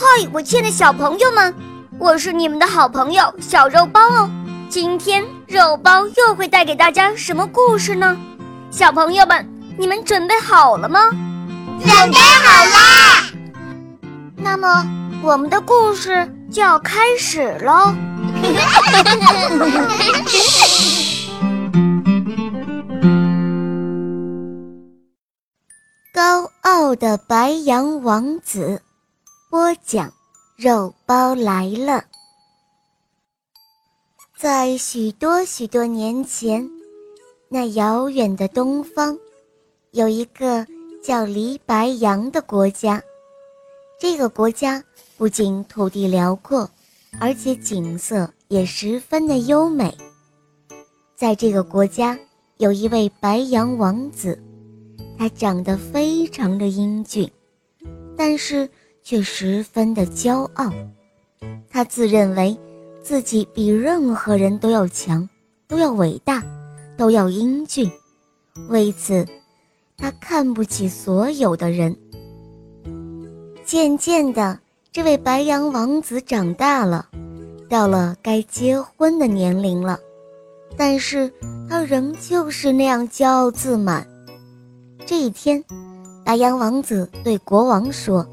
嗨，我亲爱的小朋友们，我是你们的好朋友小肉包哦。今天肉包又会带给大家什么故事呢？小朋友们，你们准备好了吗？准备好啦！那么我们的故事就要开始喽。高傲的白羊王子，播讲，肉包来了。在许多许多年前，那遥远的东方，有一个叫黎白羊的国家。这个国家不仅土地辽阔，而且景色也十分的优美。在这个国家，有一位白羊王子。他长得非常的英俊，但是却十分的骄傲。他自认为自己比任何人都要强，都要伟大，都要英俊。为此，他看不起所有的人。渐渐的，这位白羊王子长大了，到了该结婚的年龄了，但是他仍旧是那样骄傲自满。这一天，白羊王子对国王说：“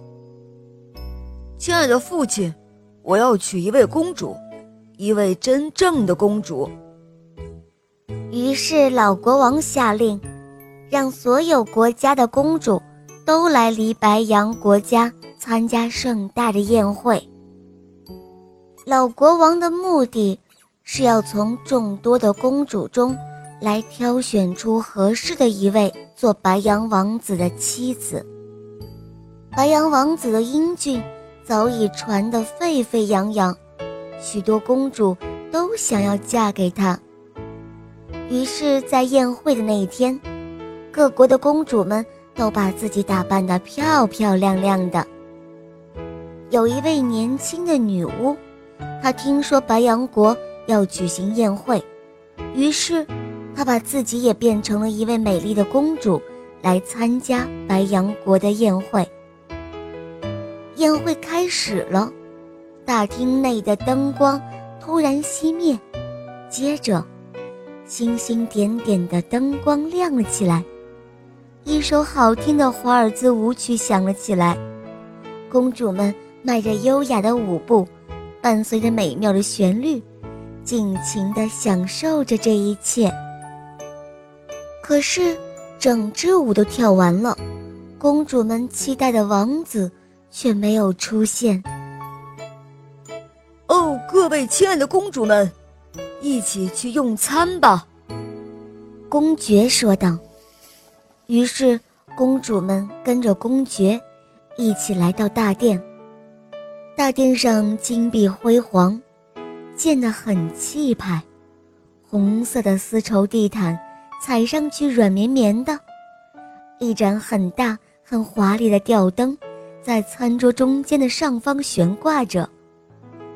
亲爱的父亲，我要娶一位公主，一位真正的公主。”于是老国王下令，让所有国家的公主都来离白羊国家参加盛大的宴会。老国王的目的是要从众多的公主中。来挑选出合适的一位做白羊王子的妻子。白羊王子的英俊早已传得沸沸扬扬，许多公主都想要嫁给他。于是，在宴会的那一天，各国的公主们都把自己打扮得漂漂亮亮的。有一位年轻的女巫，她听说白羊国要举行宴会，于是。她把自己也变成了一位美丽的公主，来参加白羊国的宴会。宴会开始了，大厅内的灯光突然熄灭，接着，星星点点的灯光亮了起来，一首好听的华尔兹舞曲响了起来，公主们迈着优雅的舞步，伴随着美妙的旋律，尽情地享受着这一切。可是，整支舞都跳完了，公主们期待的王子却没有出现。哦，各位亲爱的公主们，一起去用餐吧！公爵说道。于是，公主们跟着公爵一起来到大殿。大殿上金碧辉煌，建得很气派，红色的丝绸地毯。踩上去软绵绵的，一盏很大很华丽的吊灯，在餐桌中间的上方悬挂着。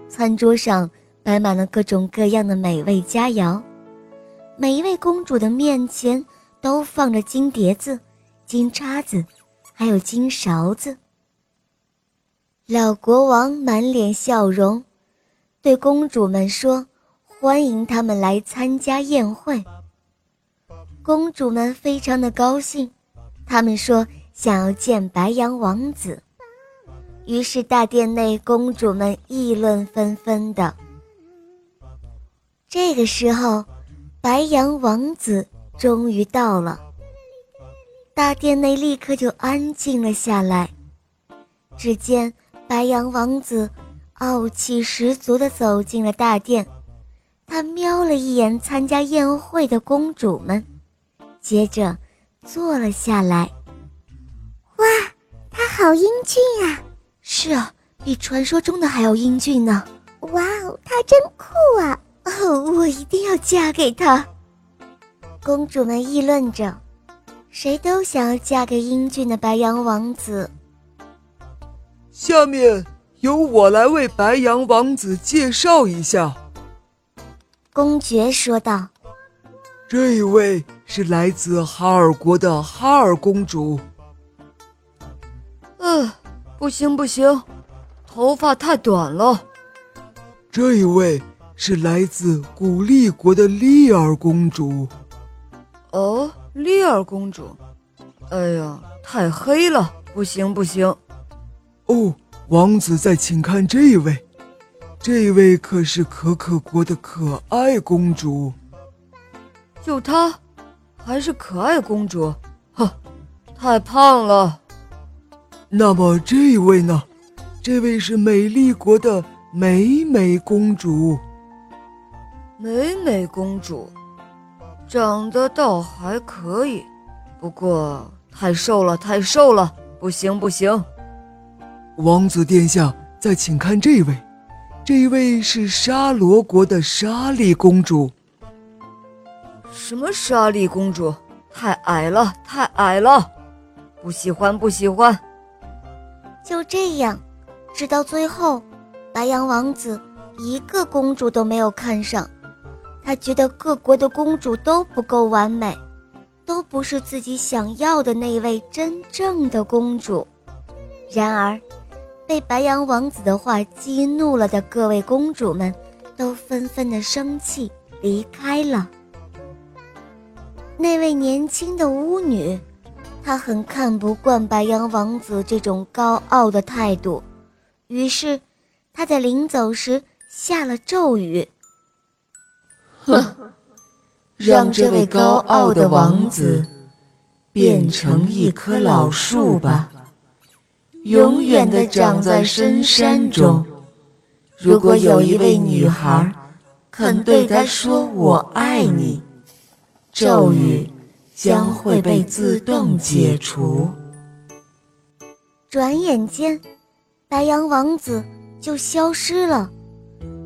餐桌上摆满了各种各样的美味佳肴，每一位公主的面前都放着金碟子、金叉子，还有金勺子。老国王满脸笑容，对公主们说：“欢迎他们来参加宴会。”公主们非常的高兴，他们说想要见白羊王子，于是大殿内公主们议论纷纷的。这个时候，白羊王子终于到了，大殿内立刻就安静了下来。只见白羊王子傲气十足地走进了大殿，他瞄了一眼参加宴会的公主们。接着，坐了下来。哇，他好英俊啊！是啊，比传说中的还要英俊呢。哇哦，他真酷啊！哦，我一定要嫁给他。公主们议论着，谁都想要嫁给英俊的白羊王子。下面由我来为白羊王子介绍一下。公爵说道：“这一位。”是来自哈尔国的哈尔公主。嗯，不行不行，头发太短了。这一位是来自古丽国的丽儿公主。哦，丽儿公主。哎呀，太黑了，不行不行。哦，王子再请看这位，这位可是可可国的可爱公主。就她，还是可爱公主？呵，太胖了。那么这位呢？这位是美丽国的美美公主。美美公主，长得倒还可以，不过太瘦了，太瘦了，不行不行。王子殿下，再请看这位，这位是沙罗国的莎莉公主。什么莎莉公主？太矮了，太矮了，不喜欢，不喜欢。就这样，直到最后，白羊王子一个公主都没有看上，他觉得各国的公主都不够完美，都不是自己想要的那位真正的公主。然而，被白羊王子的话激怒了的各位公主们，都纷纷的生气离开了。那位年轻的巫女，她很看不惯白羊王子这种高傲的态度，于是他在临走时下了咒语：“哼，让这位高傲的王子变成一棵老树吧，永远的长在深山中。如果有一位女孩肯对他说‘我爱你’。”咒语将会被自动解除。转眼间，白羊王子就消失了。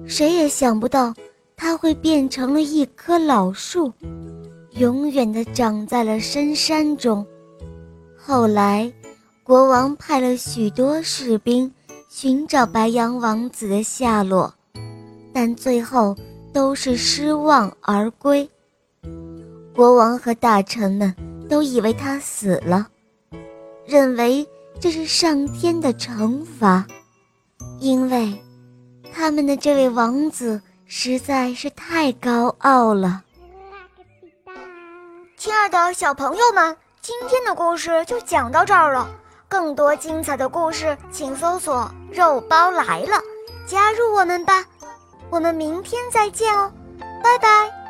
谁也想不到，他会变成了一棵老树，永远的长在了深山中。后来，国王派了许多士兵寻找白羊王子的下落，但最后都是失望而归。国王和大臣们都以为他死了，认为这是上天的惩罚，因为他们的这位王子实在是太高傲了。亲爱的小朋友们，今天的故事就讲到这儿了。更多精彩的故事，请搜索“肉包来了”，加入我们吧。我们明天再见哦，拜拜。